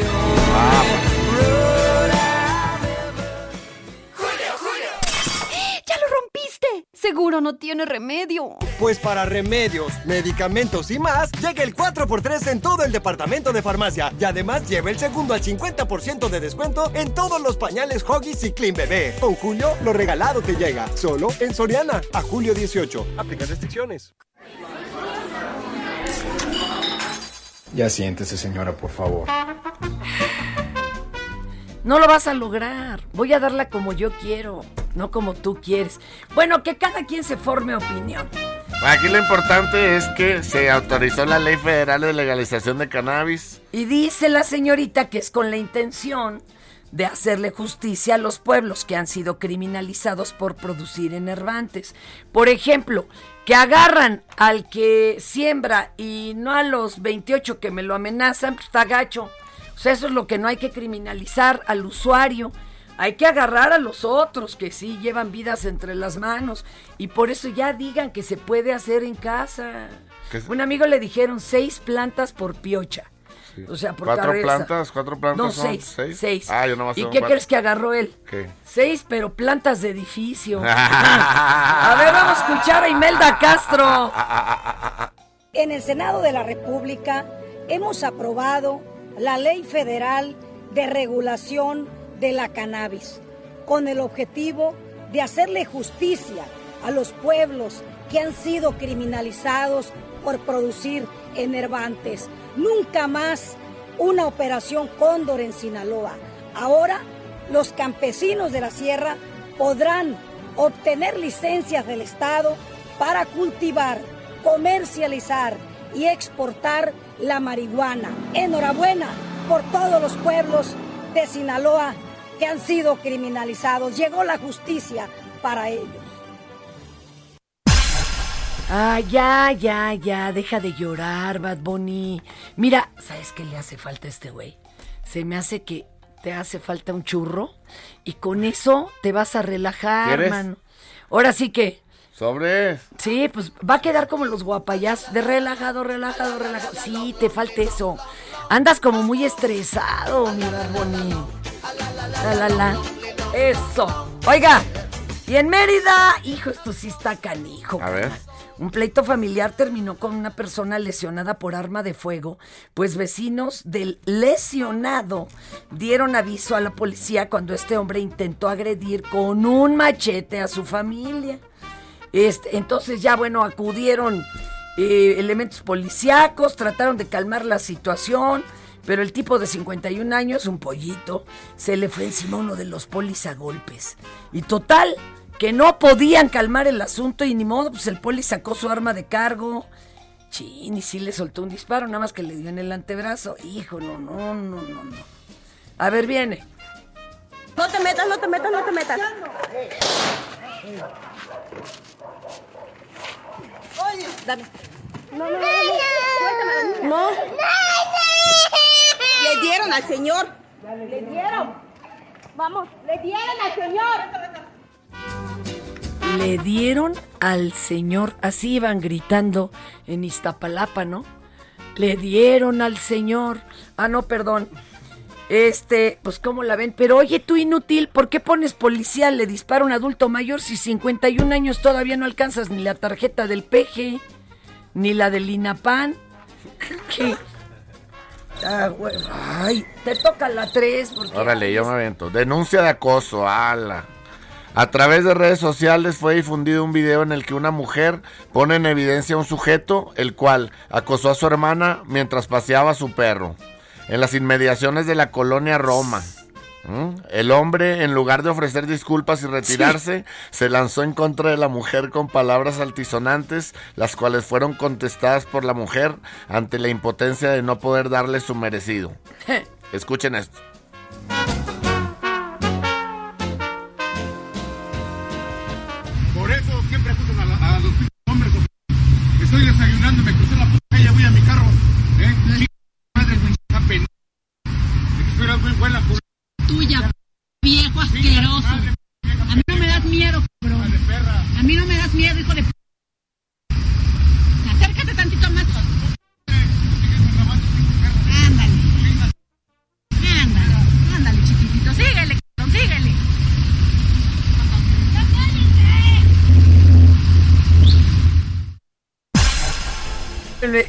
[SPEAKER 16] ¡Ya lo rompiste! Seguro no tiene remedio.
[SPEAKER 3] Pues para remedios, medicamentos y más, llega el 4x3 en todo el departamento de farmacia. Y además lleva el segundo al 50% de descuento en todos los pañales Huggies y Clean Bebé. Con Julio, lo regalado te llega. Solo en Soriana. A julio 18. Aplica restricciones.
[SPEAKER 17] Ya siéntese, señora, por favor.
[SPEAKER 1] No lo vas a lograr. Voy a darla como yo quiero, no como tú quieres. Bueno, que cada quien se forme opinión.
[SPEAKER 2] Aquí lo importante es que se autorizó la ley federal de legalización de cannabis.
[SPEAKER 1] Y dice la señorita que es con la intención de hacerle justicia a los pueblos que han sido criminalizados por producir enervantes. Por ejemplo, que agarran al que siembra y no a los 28 que me lo amenazan, pues está gacho. O sea, eso es lo que no hay que criminalizar al usuario. Hay que agarrar a los otros que sí llevan vidas entre las manos. Y por eso ya digan que se puede hacer en casa. Un amigo le dijeron seis plantas por piocha. O sea, por
[SPEAKER 2] ¿Cuatro plantas? ¿Cuatro plantas
[SPEAKER 1] No,
[SPEAKER 2] son?
[SPEAKER 1] seis. Seis.
[SPEAKER 2] Ah, yo nomás
[SPEAKER 1] ¿Y qué
[SPEAKER 2] cuatro.
[SPEAKER 1] crees que agarró él?
[SPEAKER 2] ¿Qué?
[SPEAKER 1] Seis, pero plantas de edificio. a ver, vamos a escuchar a Imelda Castro.
[SPEAKER 18] En el Senado de la República hemos aprobado la Ley Federal de Regulación de la Cannabis, con el objetivo de hacerle justicia a los pueblos que han sido criminalizados por producir enervantes. Nunca más una operación cóndor en Sinaloa. Ahora los campesinos de la sierra podrán obtener licencias del Estado para cultivar, comercializar y exportar la marihuana. Enhorabuena por todos los pueblos de Sinaloa que han sido criminalizados. Llegó la justicia para ellos.
[SPEAKER 1] Ah, ya, ya, ya, deja de llorar, Bad Bunny. Mira, ¿sabes qué le hace falta a este güey? Se me hace que te hace falta un churro y con eso te vas a relajar,
[SPEAKER 2] ¿Quieres?
[SPEAKER 1] mano. Ahora sí que,
[SPEAKER 2] Sobre.
[SPEAKER 1] sí, pues va a quedar como los guapayás, de relajado, relajado, relajado. Sí, te falta eso. Andas como muy estresado, mi Bad Bunny. La, la, la. Eso. Oiga, y en Mérida, hijo, esto sí está canijo.
[SPEAKER 2] A ver.
[SPEAKER 1] Un pleito familiar terminó con una persona lesionada por arma de fuego, pues vecinos del lesionado dieron aviso a la policía cuando este hombre intentó agredir con un machete a su familia. Este, entonces ya bueno, acudieron eh, elementos policíacos, trataron de calmar la situación, pero el tipo de 51 años, un pollito, se le fue encima uno de los polis a golpes. Y total, que no podían calmar el asunto y ni modo, pues el poli sacó su arma de cargo. Chin, y sí le soltó un disparo, nada más que le dio en el antebrazo. Hijo, no, no, no, no, no. A ver, viene.
[SPEAKER 5] No te metas, no te metas, no te metas. Dame. No, no, no, no. No. Le dieron al señor. Le dieron. Vamos, le dieron al señor.
[SPEAKER 1] Le dieron al señor, así iban gritando en Iztapalapa, ¿no? Le dieron al señor. Ah, no, perdón. Este, pues cómo la ven. Pero oye, tú inútil, ¿por qué pones policía? Le dispara a un adulto mayor si 51 años todavía no alcanzas ni la tarjeta del peje, ni la del INAPAN. ¿Qué? Ah, güey. Ay, te toca la 3.
[SPEAKER 2] Órale, yo me avento. Denuncia de acoso, ala. A través de redes sociales fue difundido un video en el que una mujer pone en evidencia a un sujeto, el cual acosó a su hermana mientras paseaba a su perro, en las inmediaciones de la colonia Roma. ¿Mm? El hombre, en lugar de ofrecer disculpas y retirarse, se lanzó en contra de la mujer con palabras altisonantes, las cuales fueron contestadas por la mujer ante la impotencia de no poder darle su merecido. Escuchen esto.
[SPEAKER 19] Estoy desayunando, me crucé la puta calle, voy a mi carro. ¿eh? Chinga madre, que estoy muy buena,
[SPEAKER 20] tuya, viejo asqueroso. A mí no me das miedo, cabrón. A mí no me das miedo, hijo de p.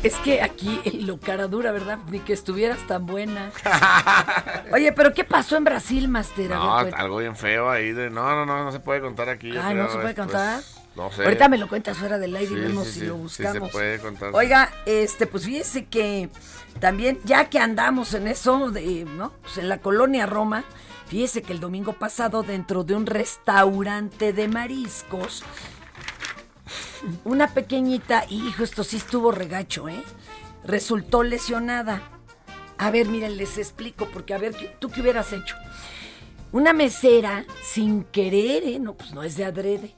[SPEAKER 1] Es que aquí lo cara dura, ¿verdad? Ni que estuvieras tan buena. Oye, pero ¿qué pasó en Brasil, Master?
[SPEAKER 2] No,
[SPEAKER 1] ver, cuéntame.
[SPEAKER 2] algo bien feo ahí de... No, no, no, no se puede contar aquí.
[SPEAKER 1] Ah, ¿no se puede
[SPEAKER 2] pues,
[SPEAKER 1] contar?
[SPEAKER 2] no sé.
[SPEAKER 1] Ahorita me lo cuentas fuera del aire
[SPEAKER 2] Sí,
[SPEAKER 1] y vemos
[SPEAKER 2] sí,
[SPEAKER 1] si
[SPEAKER 2] sí,
[SPEAKER 1] lo buscamos.
[SPEAKER 2] se puede contar.
[SPEAKER 1] Oiga, este, pues fíjese que también, ya que andamos en eso, de, ¿no? Pues en la colonia Roma, fíjese que el domingo pasado, dentro de un restaurante de mariscos, una pequeñita, hijo, esto sí estuvo regacho, ¿eh? Resultó lesionada. A ver, miren, les explico, porque a ver, ¿tú qué hubieras hecho? Una mesera, sin querer, ¿eh? No, pues no es de adrede,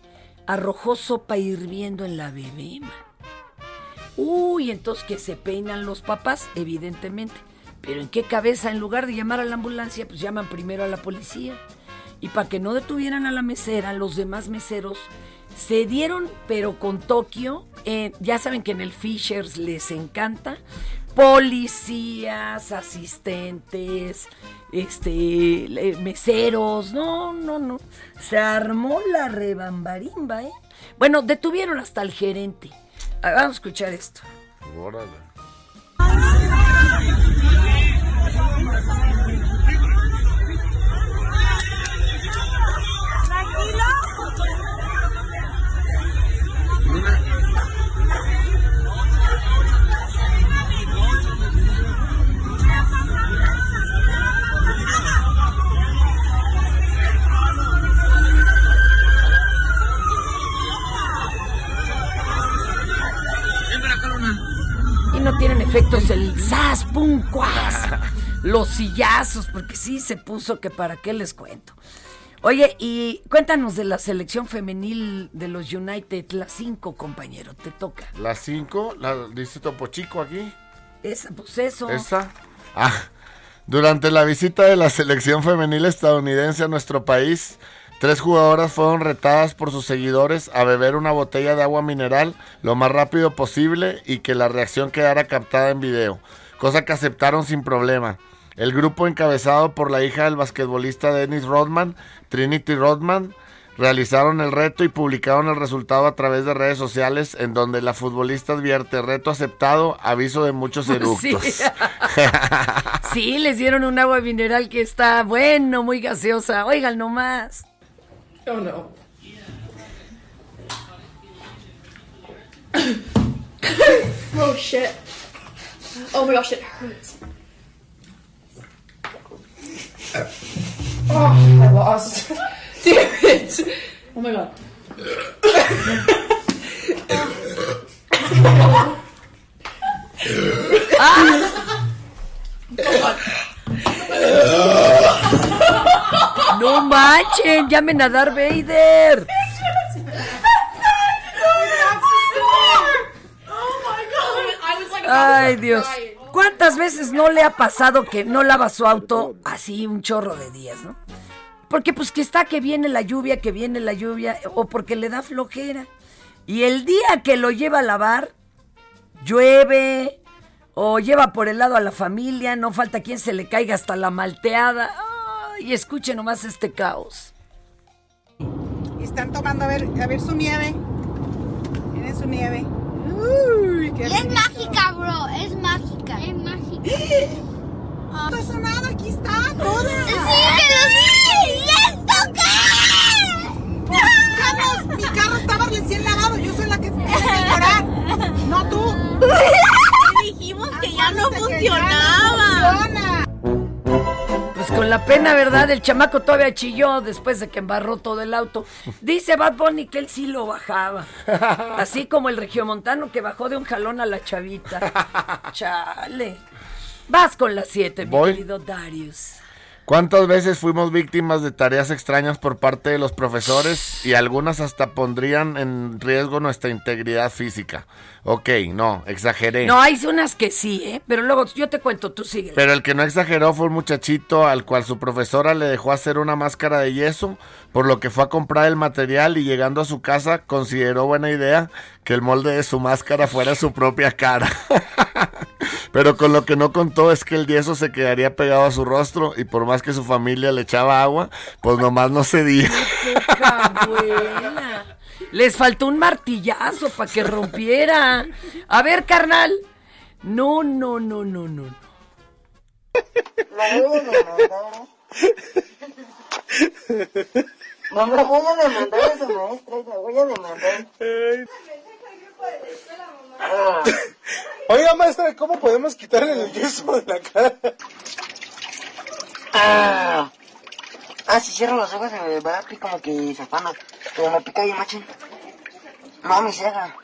[SPEAKER 1] arrojó sopa hirviendo en la bebé. Uy, entonces que se peinan los papás, evidentemente. Pero ¿en qué cabeza? En lugar de llamar a la ambulancia, pues llaman primero a la policía. Y para que no detuvieran a la mesera, los demás meseros se dieron, pero con Tokio, ya saben que en el Fishers les encanta, policías, asistentes, este, meseros, no, no, no, se armó la rebambarimba, ¿eh? Bueno, detuvieron hasta el gerente. Ah, Vamos a escuchar esto.
[SPEAKER 2] Órale.
[SPEAKER 1] Cuas. Los sillazos, porque sí se puso que para qué les cuento. Oye, y cuéntanos de la selección femenil de los United, las cinco, compañero, te toca.
[SPEAKER 2] Las cinco, la, dice Topo Chico aquí.
[SPEAKER 1] Esa, pues eso.
[SPEAKER 2] ¿Esa? Ah, durante la visita de la selección femenil estadounidense a nuestro país, tres jugadoras fueron retadas por sus seguidores a beber una botella de agua mineral lo más rápido posible y que la reacción quedara captada en video, cosa que aceptaron sin problema. El grupo encabezado por la hija del basquetbolista Dennis Rodman, Trinity Rodman, realizaron el reto y publicaron el resultado a través de redes sociales en donde la futbolista advierte reto aceptado, aviso de muchos eructos.
[SPEAKER 1] Sí. Sí, les dieron un agua mineral que está bueno, muy gaseosa. Oigan nomás.
[SPEAKER 20] Oh no. oh shit. Oh my gosh, it hurts. Oh, I lost. Damn it. Oh my god.
[SPEAKER 1] No manchen, llamen a Darth Vader. Ay, Dios. ¿Cuántas veces no le ha pasado que no lava su auto así un chorro de días, no? Porque pues que está que viene la lluvia, que viene la lluvia, o porque le da flojera. Y el día que lo lleva a lavar, llueve, o lleva por el lado a la familia, no falta quien se le caiga hasta la malteada. Ay, escuche nomás este caos.
[SPEAKER 21] Y están tomando a ver, a ver su nieve. Miren su nieve. Uy, qué
[SPEAKER 22] Y es mágica, bro. Es mágica. Es mágica.
[SPEAKER 21] No pasa nada, aquí está, toda.
[SPEAKER 22] Sí, pero sí. ¡Ya toca!
[SPEAKER 21] Carlos, mi carro estaba recién lavado. Yo soy la que tiene que llorar. No tú.
[SPEAKER 22] Dijimos que ya no funcionaba.
[SPEAKER 1] Pues con la pena, ¿verdad? El chamaco todavía chilló después de que embarró todo el auto. Dice Bad Bunny que él sí lo bajaba. Así como el regiomontano que bajó de un jalón a la chavita. Chale. Vas con las siete, mi querido Darius.
[SPEAKER 2] ¿Cuántas veces fuimos víctimas de tareas extrañas por parte de los profesores y algunas hasta pondrían en riesgo nuestra integridad física? Ok, no, exageré.
[SPEAKER 1] No, hay unas que sí, ¿eh? Pero luego yo te cuento, tú sigue.
[SPEAKER 2] Pero el que no exageró fue un muchachito al cual su profesora le dejó hacer una máscara de yeso, por lo que fue a comprar el material y llegando a su casa consideró buena idea que el molde de su máscara fuera su propia cara. Pero con lo que no contó es que el yeso se quedaría pegado a su rostro y por más que su familia le echaba agua, pues nomás no cedía.
[SPEAKER 1] Abuela. Les faltó un martillazo para que rompiera. A ver, carnal. No, no, no, no, no. no.
[SPEAKER 23] No me voy a demandar a esa maestra, la voy a demandar.
[SPEAKER 6] Oiga, maestra, ¿cómo podemos quitarle el yeso de la cara?
[SPEAKER 23] Ah, ah, si cierro los ojos se me va a picar como que se afana. Pero me pica bien machín. No, me ciega.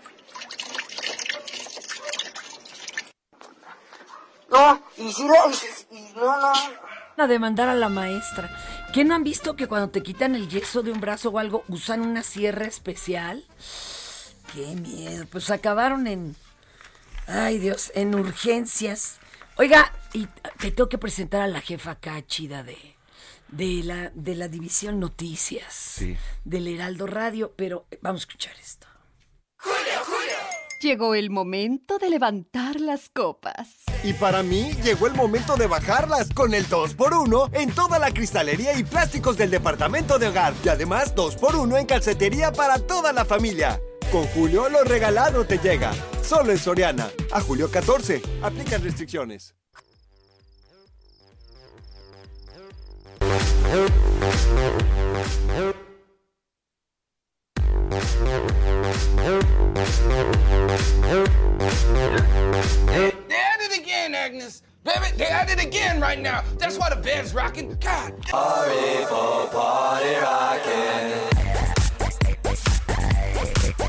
[SPEAKER 23] No, y si la... Y, y no, no.
[SPEAKER 1] A demandar a la maestra. ¿Qué no han visto que cuando te quitan el yeso de un brazo o algo usan una sierra especial? Qué miedo. Pues acabaron en. Ay, Dios, en urgencias. Oiga, y te tengo que presentar a la jefa acá, chida de, de, la, de la división Noticias
[SPEAKER 2] Sí.
[SPEAKER 1] del Heraldo Radio, pero eh, vamos a escuchar esto.
[SPEAKER 24] Llegó el momento de levantar las copas.
[SPEAKER 3] Y para mí llegó el momento de bajarlas con el 2x1 en toda la cristalería y plásticos del departamento de hogar. Y además 2x1 en calcetería para toda la familia. Con Julio lo regalado te llega. Solo en Soriana. A julio 14. Aplican restricciones.
[SPEAKER 25] They at it again, Agnes. Baby, they at it again right now. That's why the band's rocking. God. Party for party rocking. Yeah.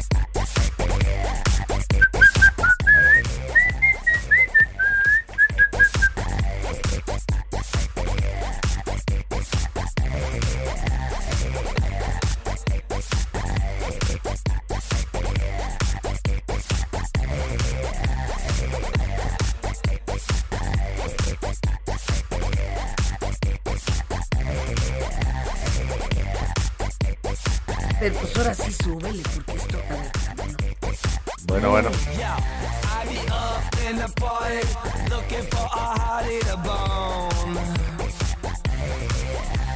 [SPEAKER 1] Pero pues ahora sí súbele, porque esto...
[SPEAKER 2] Bueno, bueno.
[SPEAKER 14] I be up in the party, looking for a hottie to bone.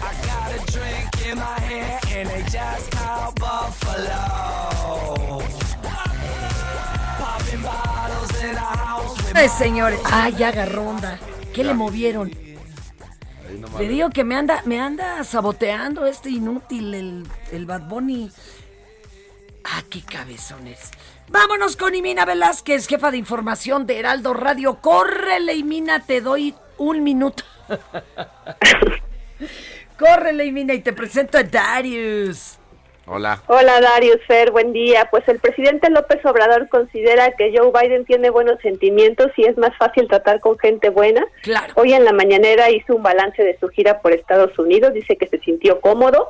[SPEAKER 14] I got a drink in my hand, and they just called Buffalo. Popping bottles in a house with
[SPEAKER 1] Eh, señores. Ah, ya agarró onda. ¿Qué le movieron? Le digo que me anda, me anda saboteando este inútil, el, el Bad Bunny. Ah, qué cabezones. Vámonos con Imina Velázquez, jefa de información de Heraldo Radio. Córrele, Imina, te doy un minuto. Córrele, Imina, y te presento a Darius.
[SPEAKER 2] Hola.
[SPEAKER 26] Hola Darius Fer, buen día. Pues el presidente López Obrador considera que Joe Biden tiene buenos sentimientos y es más fácil tratar con gente buena.
[SPEAKER 1] Claro.
[SPEAKER 26] Hoy en la mañanera hizo un balance de su gira por Estados Unidos, dice que se sintió cómodo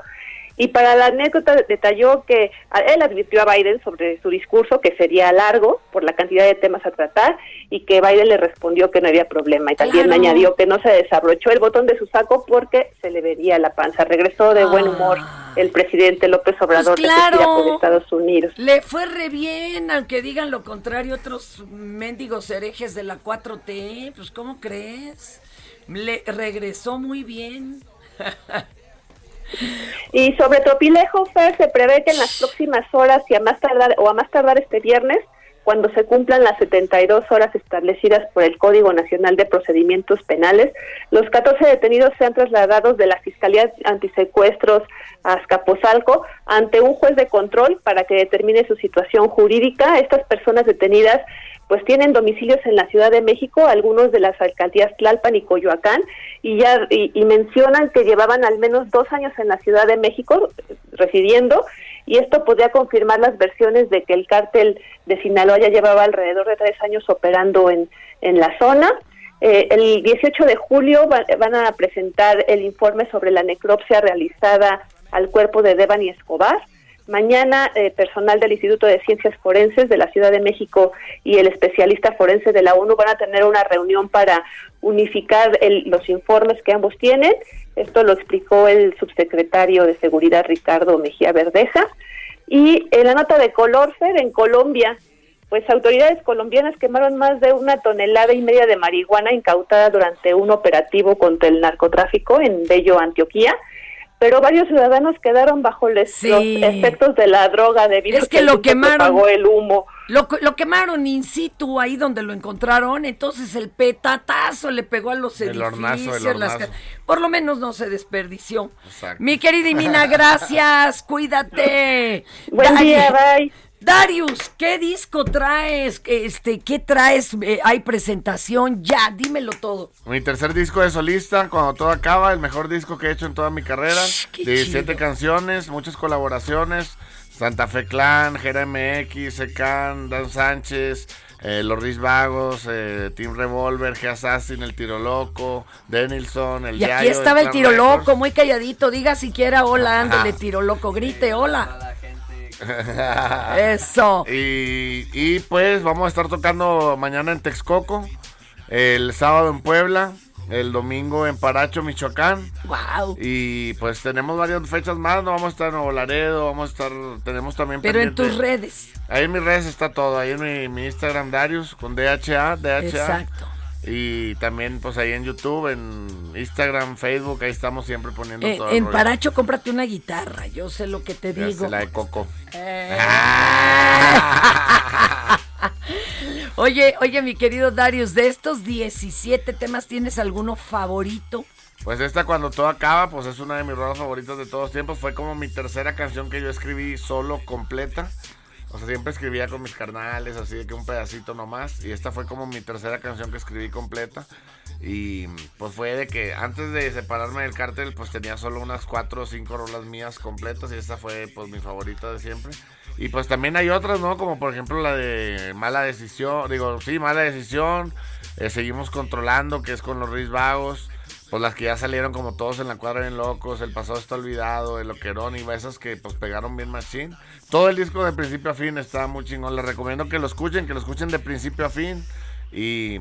[SPEAKER 26] y para la anécdota detalló que él advirtió a Biden sobre su discurso que sería largo por la cantidad de temas a tratar y que Biden le respondió que no había problema y también
[SPEAKER 27] Claro.
[SPEAKER 26] añadió que no se desabrochó el botón de su saco porque se le vería la panza. Regresó de buen humor el presidente López Obrador
[SPEAKER 1] Pues
[SPEAKER 26] de
[SPEAKER 1] claro.
[SPEAKER 26] por Estados Unidos.
[SPEAKER 1] Le fue re bien, aunque digan lo contrario otros mendigos herejes de la 4T. Pues, ¿cómo crees? Le regresó muy bien.
[SPEAKER 26] Y sobre Tropilejo, Fer, se prevé que en las próximas horas y a más tardar o a más tardar este viernes, cuando se cumplan las 72 horas establecidas por el Código Nacional de Procedimientos Penales, los 14 detenidos sean trasladados de la Fiscalía Antisecuestros a Azcapotzalco ante un juez de control para que determine su situación jurídica. Estas personas detenidas pues tienen domicilios en la Ciudad de México, algunos de las alcaldías Tlalpan y Coyoacán, y ya y, mencionan que llevaban al menos dos años en la Ciudad de México residiendo, y esto podría confirmar las versiones de que el cártel de Sinaloa ya llevaba alrededor de tres años operando en, en la zona. Eh, el 18 de julio va- van a presentar el informe sobre la necropsia realizada al cuerpo de Devani Escobar. Mañana, eh, personal del Instituto de Ciencias Forenses de la Ciudad de México y el especialista forense de la ONU van a tener una reunión para unificar el- los informes que ambos tienen. Esto lo explicó el subsecretario de Seguridad Ricardo Mejía Verdeja. Y en la nota de color, Fer, en Colombia, pues autoridades colombianas quemaron más de una tonelada y media de marihuana incautada durante un operativo contra el narcotráfico en Bello, Antioquía. Pero varios ciudadanos quedaron bajo les-
[SPEAKER 1] Sí.
[SPEAKER 26] los efectos de la droga debido
[SPEAKER 1] Es
[SPEAKER 26] a
[SPEAKER 1] que lo quemaron.
[SPEAKER 26] el humo.
[SPEAKER 1] Lo, lo quemaron in situ ahí donde lo encontraron, entonces el petatazo le pegó a los
[SPEAKER 2] El
[SPEAKER 1] edificios.
[SPEAKER 2] hornazo, el
[SPEAKER 1] las
[SPEAKER 2] hornazo.
[SPEAKER 1] ca- por lo menos no se desperdició.
[SPEAKER 2] Exacto.
[SPEAKER 1] Mi querida Imina, gracias, cuídate.
[SPEAKER 26] Buen día, bye.
[SPEAKER 1] Darius, ¿qué disco traes? Este, ¿qué traes? Eh, hay presentación, ya, dímelo todo.
[SPEAKER 2] Mi tercer disco de solista, cuando todo acaba, el mejor disco que he hecho en toda mi carrera.
[SPEAKER 1] qué
[SPEAKER 2] 17
[SPEAKER 1] chido.
[SPEAKER 2] canciones, muchas colaboraciones. Santa Fe Clan, Jera MX, Secan, Dan Sánchez, eh, Los Riz Vagos, eh, Team Revolver, G Assassin, El Tiro Loco, Denilson, El
[SPEAKER 1] Y aquí
[SPEAKER 2] Yayo
[SPEAKER 1] estaba el tiro
[SPEAKER 2] Records.
[SPEAKER 1] loco, muy calladito, diga siquiera hola, ándale, tiro loco, grite hola. Eso.
[SPEAKER 2] Y, y pues vamos a estar tocando mañana en Texcoco, el sábado en Puebla, el domingo en Paracho, Michoacán.
[SPEAKER 1] Wow.
[SPEAKER 2] Y pues tenemos varias fechas más, no vamos a estar en Nuevo Laredo, vamos a estar, tenemos también
[SPEAKER 1] Pero en tus redes.
[SPEAKER 2] Ahí en mis redes está todo, ahí en mi, mi Instagram Darius con DHA, DHA.
[SPEAKER 1] Exacto.
[SPEAKER 2] Y también pues ahí en YouTube, en Instagram, Facebook, ahí estamos siempre poniendo
[SPEAKER 1] Eh,
[SPEAKER 2] todo.
[SPEAKER 1] en. Paracho, cómprate una guitarra, yo sé lo que te
[SPEAKER 2] Ya
[SPEAKER 1] digo.
[SPEAKER 2] sé, la de Coco.
[SPEAKER 1] Eh. Oye, oye, mi querido Darius, de estos 17 temas, ¿tienes alguno favorito?
[SPEAKER 2] Pues esta cuando todo acaba, pues es una de mis rolas favoritas de todos tiempos. Fue como mi tercera canción que yo escribí solo, completa. O sea, siempre escribía con mis carnales, así de que un pedacito nomás. Y esta fue como mi tercera canción que escribí completa. Y pues fue de que antes de separarme del cártel, pues tenía solo unas cuatro o cinco rolas mías completas. Y esta fue pues mi favorita de siempre. Y pues también hay otras, ¿no? Como por ejemplo la de Mala Decisión. Digo, sí, Mala Decisión. Eh, seguimos controlando, que es con los Riz Vagos. Pues las que ya salieron como todos en la cuadra bien locos, El pasado está olvidado, El loquerón y esas que pues pegaron bien machín. Todo el disco de principio a fin está muy chingón. Les recomiendo que lo escuchen, que lo escuchen de principio a fin. Y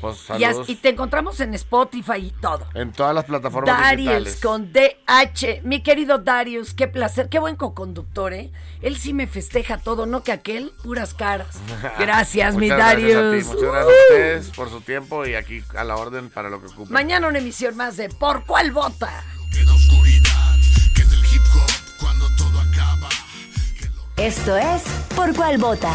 [SPEAKER 2] Pues
[SPEAKER 1] Y, as-
[SPEAKER 2] saludos
[SPEAKER 1] y te encontramos en Spotify y todo.
[SPEAKER 2] en todas las plataformas
[SPEAKER 1] Darius
[SPEAKER 2] digitales.
[SPEAKER 1] con DH. Mi querido Darius, qué placer, qué buen co-conductor, ¿eh? Él sí me festeja todo, no que aquel, puras caras. Gracias, mi Darius.
[SPEAKER 2] Gracias a ti, muchas gracias a ustedes por su tiempo y aquí a la orden para lo que ocupen.
[SPEAKER 1] Mañana una emisión más de Por cuál vota.
[SPEAKER 4] Esto es Por cuál vota.